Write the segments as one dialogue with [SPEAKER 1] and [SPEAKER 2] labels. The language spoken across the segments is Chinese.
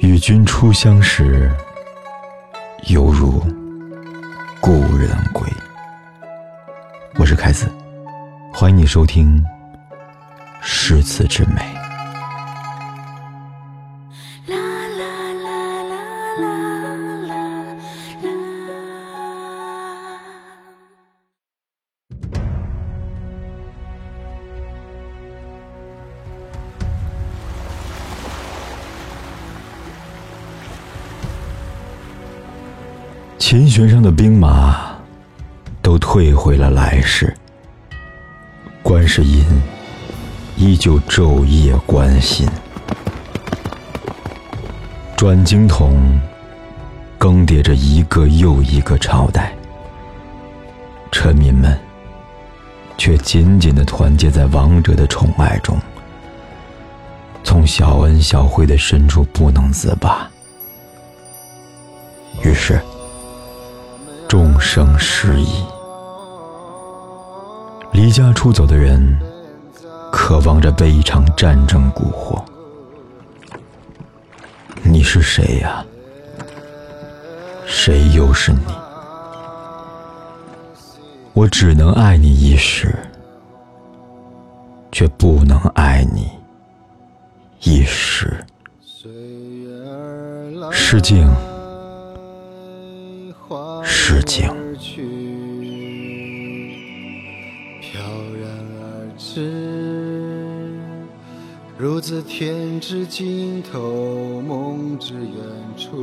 [SPEAKER 1] 与君初相识，犹如故人归。我是凯子，欢迎你收听《诗词之美》。琴弦上的兵马都退回了来世，观世音依旧昼夜关心。转经筒更迭着一个又一个朝代，臣民们却紧紧的团结在王者的宠爱中，从小恩小惠的深处不能自拔。于是。众生失意，离家出走的人，渴望着被一场战争蛊惑。你是谁呀？谁又是你？我只能爱你一时，却不能爱你一世。诗境。诗境，
[SPEAKER 2] 飘然而至，如自天之尽头，梦之远处。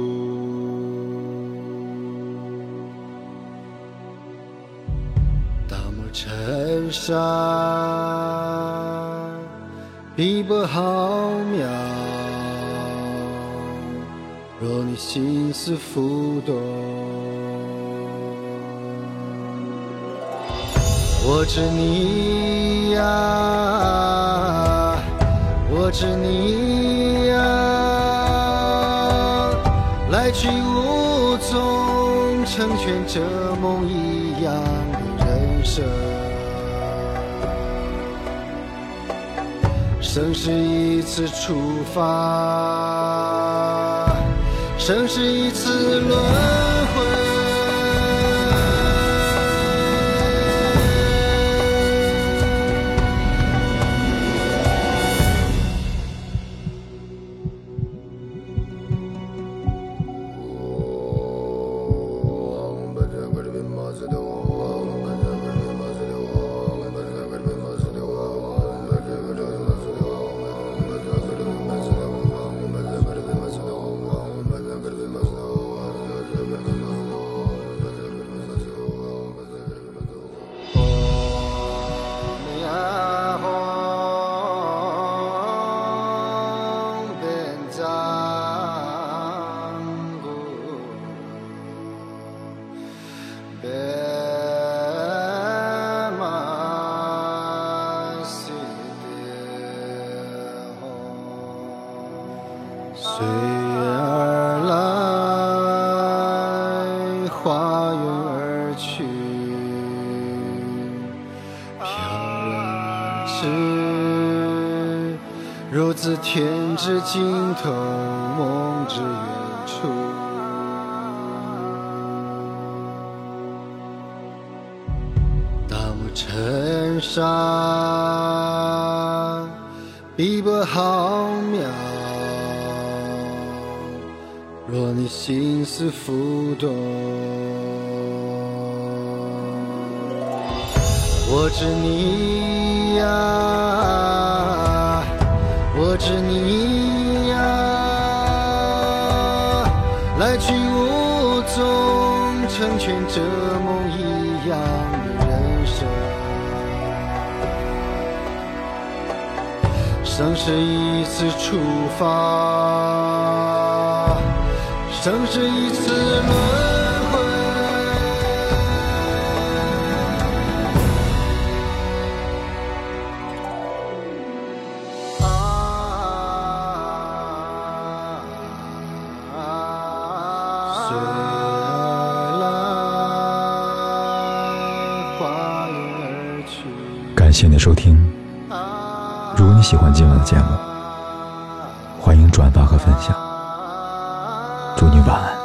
[SPEAKER 2] 大漠尘沙，碧波浩渺。若你心思浮动。我知你呀，我知你呀，来去无踪，成全这梦一样的人生。生是一次出发，生是一次轮天马行空随缘而来花园而去飘然而至如自天之尽头梦之远尘沙，碧波浩渺。若你心思浮动，我知你呀，我知你呀，来去无踪，成全这梦一样生。生是一次出发。生是一次轮
[SPEAKER 1] 感谢你的收听。如果你喜欢今晚的节目欢迎转发和分享。祝你晚安。